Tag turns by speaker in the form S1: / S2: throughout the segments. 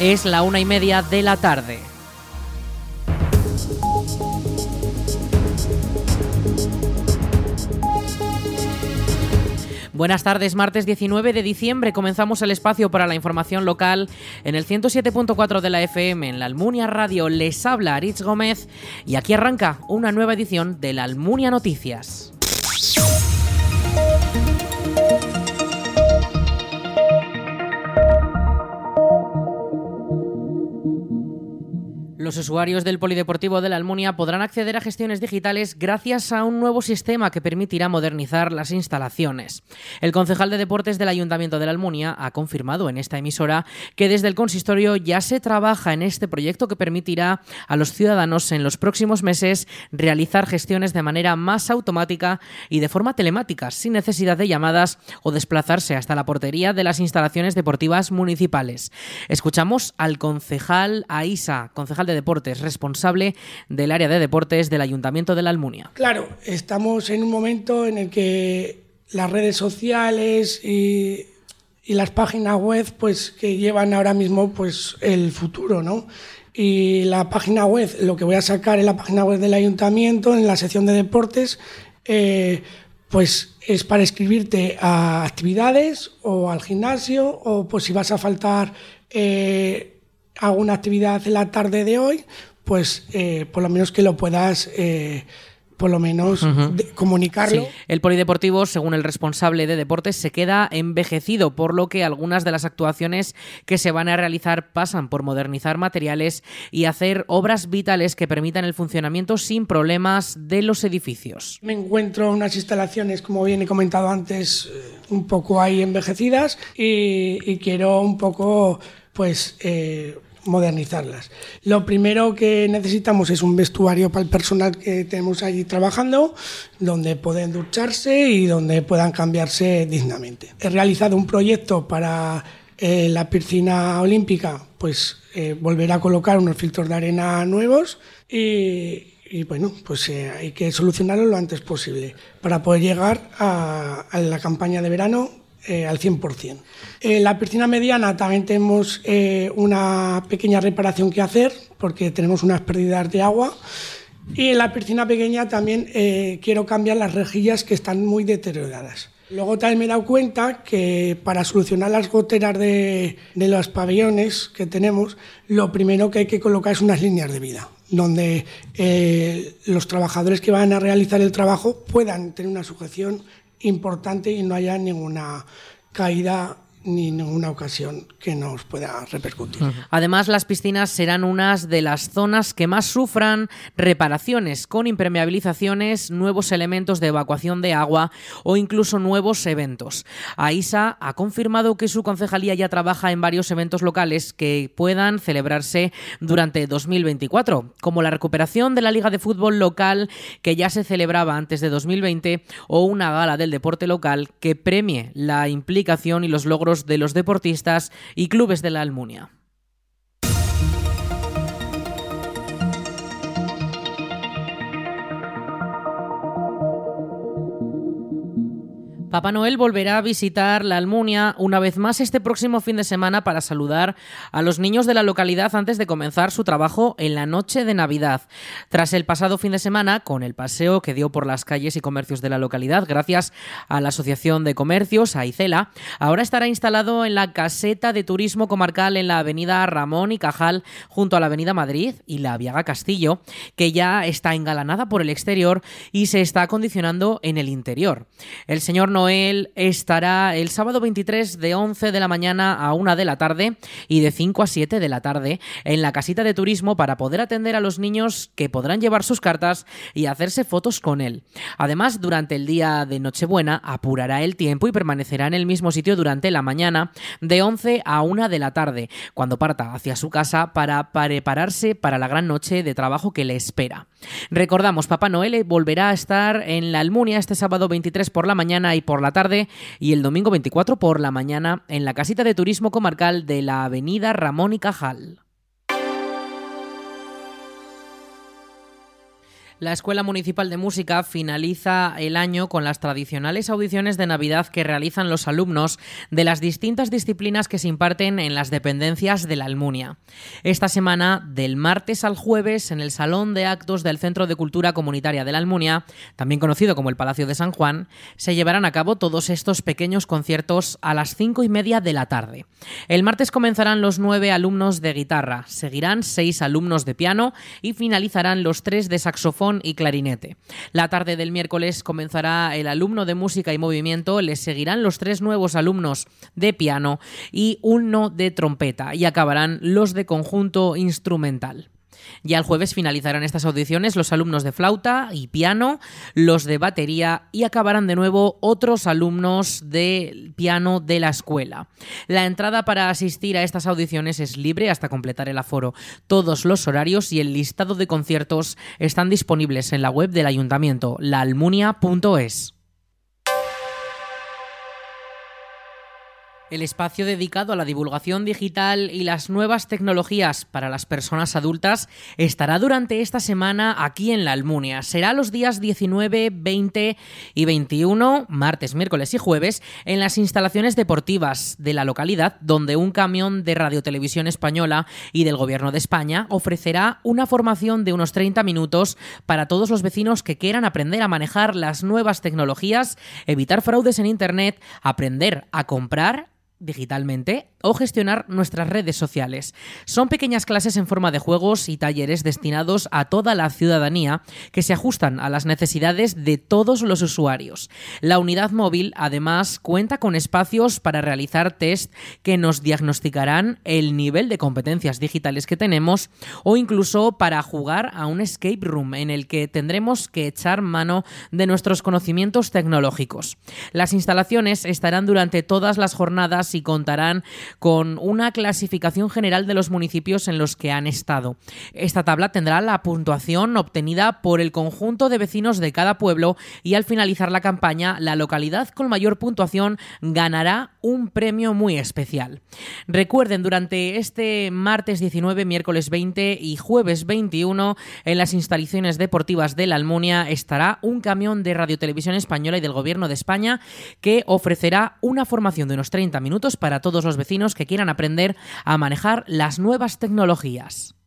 S1: Es la una y media de la tarde. Buenas tardes, martes 19 de diciembre comenzamos el espacio para la información local en el 107.4 de la FM en la Almunia Radio. Les habla Aritz Gómez y aquí arranca una nueva edición de la Almunia Noticias. Usuarios del Polideportivo de la Almunia podrán acceder a gestiones digitales gracias a un nuevo sistema que permitirá modernizar las instalaciones. El concejal de deportes del Ayuntamiento de la Almunia ha confirmado en esta emisora que desde el consistorio ya se trabaja en este proyecto que permitirá a los ciudadanos en los próximos meses realizar gestiones de manera más automática y de forma telemática, sin necesidad de llamadas o desplazarse hasta la portería de las instalaciones deportivas municipales. Escuchamos al concejal Aisa, concejal de Deportes, responsable del área de deportes del Ayuntamiento de la Almunia.
S2: Claro, estamos en un momento en el que las redes sociales y, las páginas web pues que llevan ahora mismo pues el futuro, ¿no? Y la página web, lo que voy a sacar en la página web del ayuntamiento, en la sección de deportes, eh, pues es para escribirte a actividades o al gimnasio o pues si vas a faltar eh, alguna actividad en la tarde de hoy, pues eh, por lo menos que lo puedas... Eh, por lo menos comunicarlo.
S1: El polideportivo, según el responsable de deportes, se queda envejecido, por lo que algunas de las actuaciones que se van a realizar pasan por modernizar materiales y hacer obras vitales que permitan el funcionamiento sin problemas de los edificios.
S2: Me encuentro unas instalaciones, como bien he comentado antes, eh, un poco ahí envejecidas y, y quiero un poco, pues modernizarlas. Lo primero que necesitamos es un vestuario para el personal que tenemos allí trabajando, donde pueden ducharse y donde puedan cambiarse dignamente. He realizado un proyecto para eh, la piscina olímpica, pues eh, volver a colocar unos filtros de arena nuevos y, bueno, pues eh, hay que solucionarlo lo antes posible para poder llegar a la campaña de verano eh, al 100%. En la piscina mediana también tenemos eh, una pequeña reparación que hacer porque tenemos unas pérdidas de agua. Y en la piscina pequeña también eh, quiero cambiar las rejillas que están muy deterioradas. Luego también me he dado cuenta que para solucionar las goteras de, de, los pabellones que tenemos, lo primero que hay que colocar es unas líneas de vida, donde los trabajadores que van a realizar el trabajo puedan tener una sujeción importante y no haya ninguna caída ni ninguna ocasión que nos pueda repercutir.
S1: Además, las piscinas serán unas de las zonas que más sufran reparaciones con impermeabilizaciones, nuevos elementos de evacuación de agua o incluso nuevos eventos. AISA ha confirmado que su concejalía ya trabaja en varios eventos locales que puedan celebrarse durante 2024, como la recuperación de la Liga de Fútbol local que ya se celebraba antes de 2020 o una gala del deporte local que premie la implicación y los logros de los deportistas y clubes de la Almunia. Papá Noel volverá a visitar la Almunia una vez más este próximo fin de semana para saludar a los niños de la localidad antes de comenzar su trabajo en la noche de Navidad. Tras el pasado fin de semana, con el paseo que dio por las calles y comercios de la localidad gracias a la Asociación de Comercios, Aicela, ahora estará instalado en la caseta de turismo comarcal en la avenida Ramón y Cajal, junto a la avenida Madrid y la Viaga Castillo, que ya está engalanada por el exterior y se está acondicionando en el interior. El señor Noel estará el sábado 23 de 11 de la mañana a 1 de la tarde y de 5 a 7 de la tarde en la casita de turismo para poder atender a los niños que podrán llevar sus cartas y hacerse fotos con él. Además, durante el día de Nochebuena apurará el tiempo y permanecerá en el mismo sitio durante la mañana de 11 a 1 de la tarde, cuando parta hacia su casa para prepararse para la gran noche de trabajo que le espera. Recordamos, Papá Noel volverá a estar en la Almunia este sábado 23 por la mañana y por la tarde y el domingo 24 por la mañana en la casita de turismo comarcal de la avenida Ramón y Cajal. La Escuela Municipal de Música finaliza el año con las tradicionales audiciones de Navidad que realizan los alumnos de las distintas disciplinas que se imparten en las dependencias de la Almunia. Esta semana, del martes al jueves, en el Salón de Actos del Centro de Cultura Comunitaria de la Almunia, también conocido como el Palacio de San Juan, se llevarán a cabo todos estos pequeños conciertos a las cinco y media de la tarde. El martes comenzarán los nueve alumnos de guitarra, seguirán seis alumnos de piano y finalizarán los tres de saxofón y clarinete. La tarde del miércoles comenzará el alumno de música y movimiento, le seguirán los tres nuevos alumnos de piano y uno de trompeta y acabarán los de conjunto instrumental. Ya el jueves finalizarán estas audiciones los alumnos de flauta y piano, los de batería y acabarán de nuevo otros alumnos de piano de la escuela. La entrada para asistir a estas audiciones es libre hasta completar el aforo. Todos los horarios y el listado de conciertos están disponibles en la web del ayuntamiento, laalmunia.es. el espacio dedicado a la divulgación digital y las nuevas tecnologías para las personas adultas estará durante esta semana aquí en la Almunia. Será los días 19, 20 y 21, martes, miércoles y jueves, en las instalaciones deportivas de la localidad, donde un camión de Radio Televisión Española y del Gobierno de España ofrecerá una formación de unos 30 minutos para todos los vecinos que quieran aprender a manejar las nuevas tecnologías, evitar fraudes en Internet, aprender a comprar digitalmente o gestionar nuestras redes sociales. Son pequeñas clases en forma de juegos y talleres destinados a toda la ciudadanía que se ajustan a las necesidades de todos los usuarios. La unidad móvil además cuenta con espacios para realizar test que nos diagnosticarán el nivel de competencias digitales que tenemos o incluso para jugar a un escape room en el que tendremos que echar mano de nuestros conocimientos tecnológicos. Las instalaciones estarán durante todas las jornadas y contarán con una clasificación general de los municipios en los que han estado. Esta tabla tendrá la puntuación obtenida por el conjunto de vecinos de cada pueblo y al finalizar la campaña, la localidad con mayor puntuación ganará un premio muy especial. Recuerden, durante este martes 19, miércoles 20 y jueves 21, en las instalaciones deportivas de la Almunia estará un camión de Radio Televisión Española y del Gobierno de España que ofrecerá una formación de unos 30 para todos los vecinos que quieran aprender a manejar las nuevas tecnologías.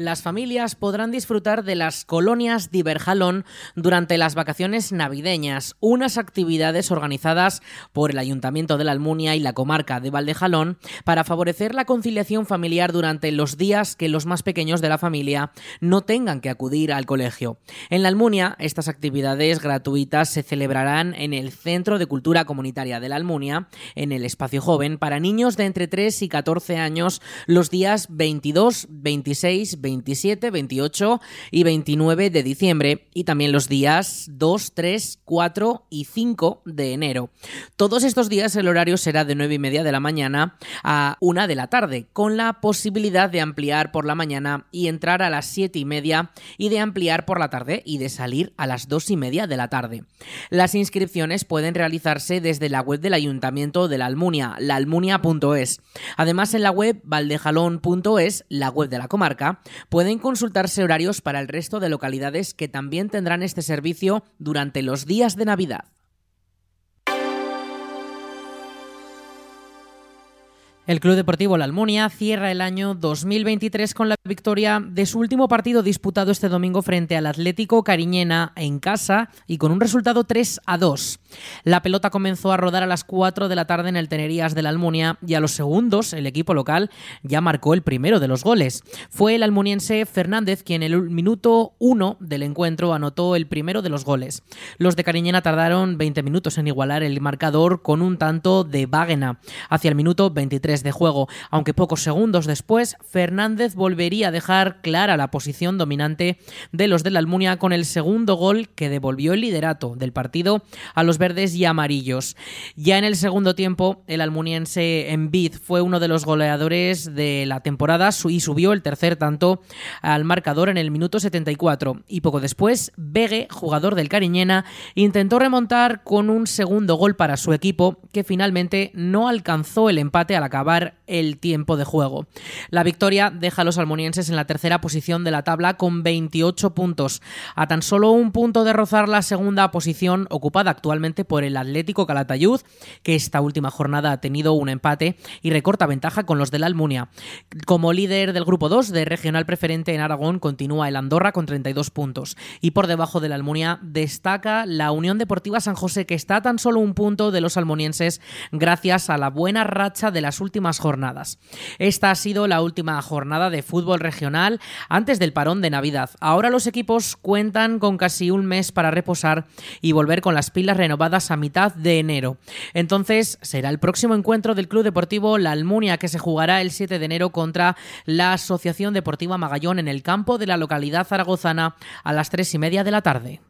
S1: Las familias podrán disfrutar de las colonias Diverjalón durante las vacaciones navideñas, unas actividades organizadas por el Ayuntamiento de la Almunia y la comarca de Valdejalón para favorecer la conciliación familiar durante los días que los más pequeños de la familia no tengan que acudir al colegio. En la Almunia, estas actividades gratuitas se celebrarán en el Centro de Cultura Comunitaria de la Almunia, en el Espacio Joven, para niños de entre 3 y 14 años los días 22, 26, 27 27, 28 y 29 de diciembre y también los días 2, 3, 4 y 5 de enero. Todos estos días el horario será de 9 y media de la mañana a 1 de la tarde, con la posibilidad de ampliar por la mañana y entrar a las 7 y media y de ampliar por la tarde y de salir a las 2 y media de la tarde. Las inscripciones pueden realizarse desde la web del Ayuntamiento de la Almunia, laalmunia.es. Además, en la web valdejalón.es, la web de la comarca, pueden consultarse horarios para el resto de localidades que también tendrán este servicio durante los días de Navidad. El Club Deportivo La Almunia cierra el año 2023 con la victoria de su último partido disputado este domingo frente al Atlético Cariñena en casa y con un resultado 3 a 2. La pelota comenzó a rodar a las 4 de la tarde en el Tenerías de la Almunia y a los segundos el equipo local ya marcó el primero de los goles. Fue el almuniense Fernández quien en el minuto 1 del encuentro anotó el primero de los goles. Los de Cariñena tardaron 20 minutos en igualar el marcador con un tanto de Vágena hacia el minuto 23 de juego, aunque pocos segundos después Fernández volvería a dejar clara la posición dominante de los de la Almunia con el segundo gol que devolvió el liderato del partido a los verdes y amarillos. Ya en el segundo tiempo, el almuniense Envid fue uno de los goleadores de la temporada y subió el tercer tanto al marcador en el minuto 74. Y poco después, Begue, jugador del Cariñena, intentó remontar con un segundo gol para su equipo que finalmente no alcanzó el empate al acabar el tiempo de juego. La victoria deja a los almonienses en la tercera posición de la tabla con 28 puntos, a tan solo un punto de rozar la segunda posición ocupada actualmente por el Atlético Calatayud, que esta última jornada ha tenido un empate y recorta ventaja con los de la Almunia. Como líder del grupo 2 de regional preferente en Aragón continúa el Andorra con 32 puntos y por debajo de la Almunia destaca la Unión Deportiva San José que está a tan solo un punto de los almonienses gracias a la buena racha de las últimas jornadas. Esta ha sido la última jornada de fútbol regional antes del parón de Navidad. Ahora los equipos cuentan con casi un mes para reposar y volver con las pilas renovadas a mitad de enero. Entonces será el próximo encuentro del Club Deportivo La Almunia que se jugará el 7 de enero contra la Asociación Deportiva Magallón en el campo de la localidad zaragozana a las 3 y media de la tarde.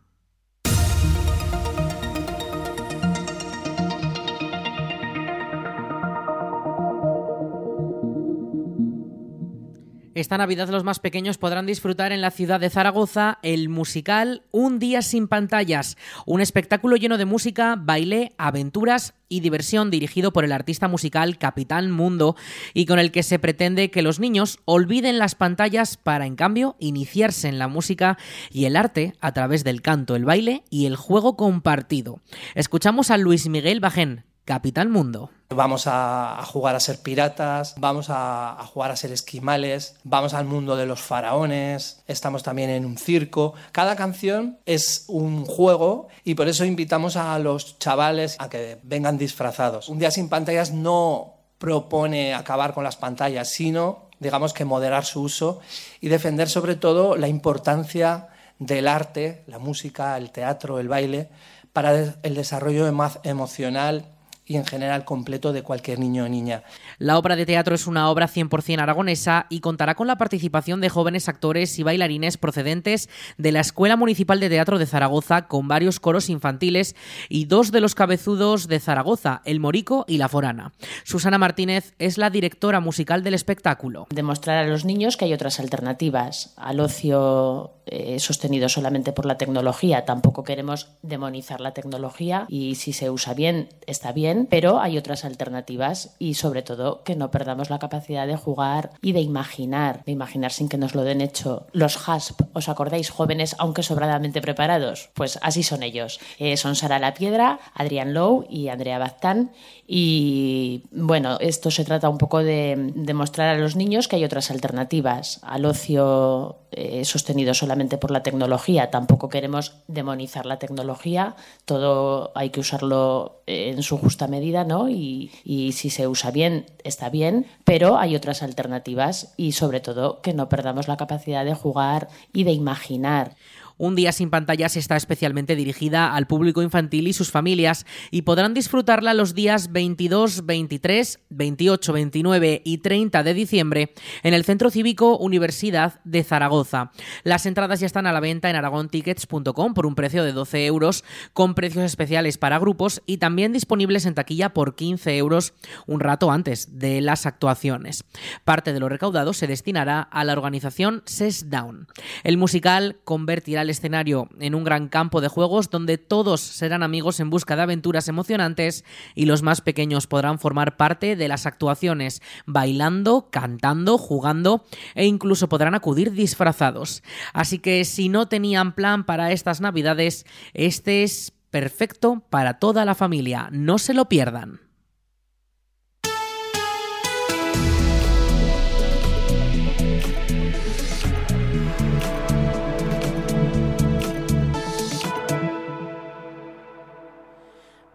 S1: Esta Navidad los más pequeños podrán disfrutar en la ciudad de Zaragoza el musical Un día sin pantallas, un espectáculo lleno de música, baile, aventuras y diversión dirigido por el artista musical Capitán Mundo y con el que se pretende que los niños olviden las pantallas para en cambio iniciarse en la música y el arte a través del canto, el baile y el juego compartido. Escuchamos a Luis Miguel Bajén, Capitán Mundo.
S3: Vamos a, jugar a ser piratas, vamos a, jugar a ser esquimales, vamos al mundo de los faraones, estamos también en un circo. Cada canción es un juego y por eso invitamos a los chavales a que vengan disfrazados. Un día sin pantallas no propone acabar con las pantallas, sino, digamos que moderar su uso y defender sobre todo la importancia del arte, la música, el teatro, el baile, para el desarrollo emocional y en general completo de cualquier niño o niña.
S1: La obra de teatro es una obra 100% aragonesa y contará con la participación de jóvenes actores y bailarines procedentes de la Escuela Municipal de Teatro de Zaragoza con varios coros infantiles y dos de los cabezudos de Zaragoza, El Morico y La Forana. Susana Martínez es la directora musical del espectáculo.
S4: Demostrar a los niños que hay otras alternativas al ocio eh, sostenido solamente por la tecnología. Tampoco queremos demonizar la tecnología y si se usa bien está bien pero hay otras alternativas y sobre todo que no perdamos la capacidad de jugar y de imaginar, de imaginar sin que nos lo den hecho. Los HASP, ¿os acordáis? Jóvenes aunque sobradamente preparados. Pues así son ellos. Eh, son Sara La Piedra, Adrián Lowe y Andrea Baztán. Y bueno, esto se trata un poco de demostrar a los niños que hay otras alternativas al ocio eh, sostenido solamente por la tecnología. Tampoco queremos demonizar la tecnología, todo hay que usarlo en su justa medida, ¿no? Y, y si se usa bien, está bien, pero hay otras alternativas y sobre todo que no perdamos la capacidad de jugar y de imaginar.
S1: Un día sin pantallas está especialmente dirigida al público infantil y sus familias y podrán disfrutarla los días 22, 23, 28, 29 y 30 de diciembre en el Centro Cívico Universidad de Zaragoza. Las entradas ya están a la venta en aragontickets.com por un precio de 12 euros con precios especiales para grupos y también disponibles en taquilla por 15 euros un rato antes de las actuaciones. Parte de lo recaudado se destinará a la organización SES Down. El musical convertirá el escenario en un gran campo de juegos donde todos serán amigos en busca de aventuras emocionantes y los más pequeños podrán formar parte de las actuaciones, bailando, cantando, jugando e incluso podrán acudir disfrazados. Así que si no tenían plan para estas navidades, este es perfecto para toda la familia, no se lo pierdan.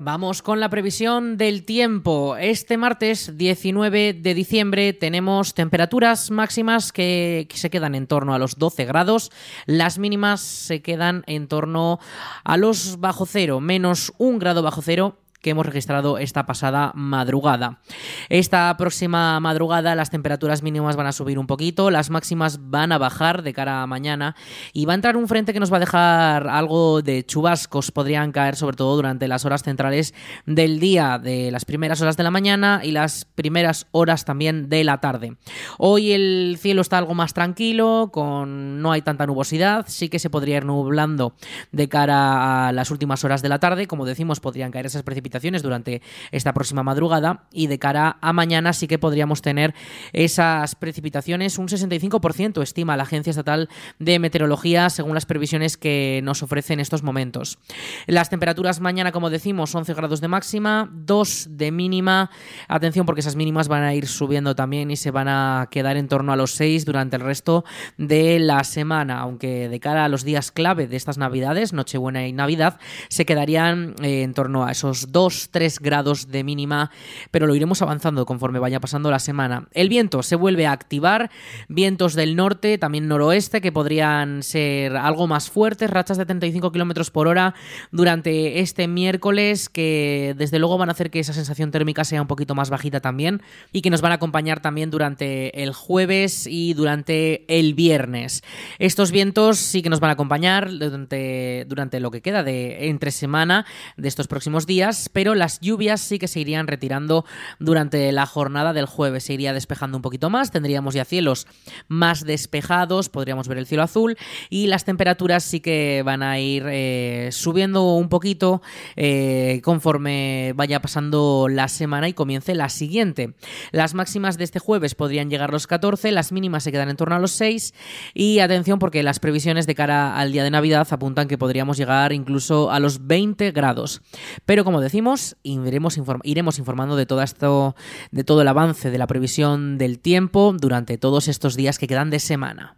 S1: Vamos con la previsión del tiempo. Este martes 19 de diciembre tenemos temperaturas máximas que se quedan en torno a los 12 grados, las mínimas se quedan en torno a los bajo cero, menos un grado bajo cero que hemos registrado esta pasada madrugada. Esta próxima madrugada las temperaturas mínimas van a subir un poquito, las máximas van a bajar de cara a mañana y va a entrar un frente que nos va a dejar algo de chubascos, podrían caer sobre todo durante las horas centrales del día, de las primeras horas de la mañana y las primeras horas también de la tarde. Hoy el cielo está algo más tranquilo, con no hay tanta nubosidad, sí que se podría ir nublando de cara a las últimas horas de la tarde, como decimos podrían caer esas precipitaciones durante esta próxima madrugada y de cara a mañana sí que podríamos tener esas precipitaciones. Un 65% estima la Agencia Estatal de Meteorología según las previsiones que nos ofrece en estos momentos. Las temperaturas mañana, como decimos, 11 grados de máxima, 2 de mínima. Atención porque esas mínimas van a ir subiendo también y se van a quedar en torno a los 6 durante el resto de la semana, aunque de cara a los días clave de estas Navidades, Nochebuena y Navidad, se quedarían eh, en torno a esos 2 2-3 grados de mínima, pero lo iremos avanzando conforme vaya pasando la semana. El viento se vuelve a activar, vientos del norte, también noroeste, que podrían ser algo más fuertes, rachas de 35 kilómetros por hora durante este miércoles, que desde luego van a hacer que esa sensación térmica sea un poquito más bajita también y que nos van a acompañar también durante el jueves y durante el viernes. Estos vientos sí que nos van a acompañar durante, durante lo que queda de entre semana de estos próximos días, pero las lluvias sí que se irían retirando durante la jornada del jueves. Se iría despejando un poquito más, tendríamos ya cielos más despejados, podríamos ver el cielo azul y las temperaturas sí que van a ir eh, subiendo un poquito eh, conforme vaya pasando la semana y comience la siguiente. Las máximas de este jueves podrían llegar a los 14, las mínimas se quedan en torno a los 6 y atención porque las previsiones de cara al día de Navidad apuntan que podríamos llegar incluso a los 20 grados. Pero como iremos, iremos informando de todo esto, de todo el avance de la previsión del tiempo durante todos estos días que quedan de semana.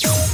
S1: Peace.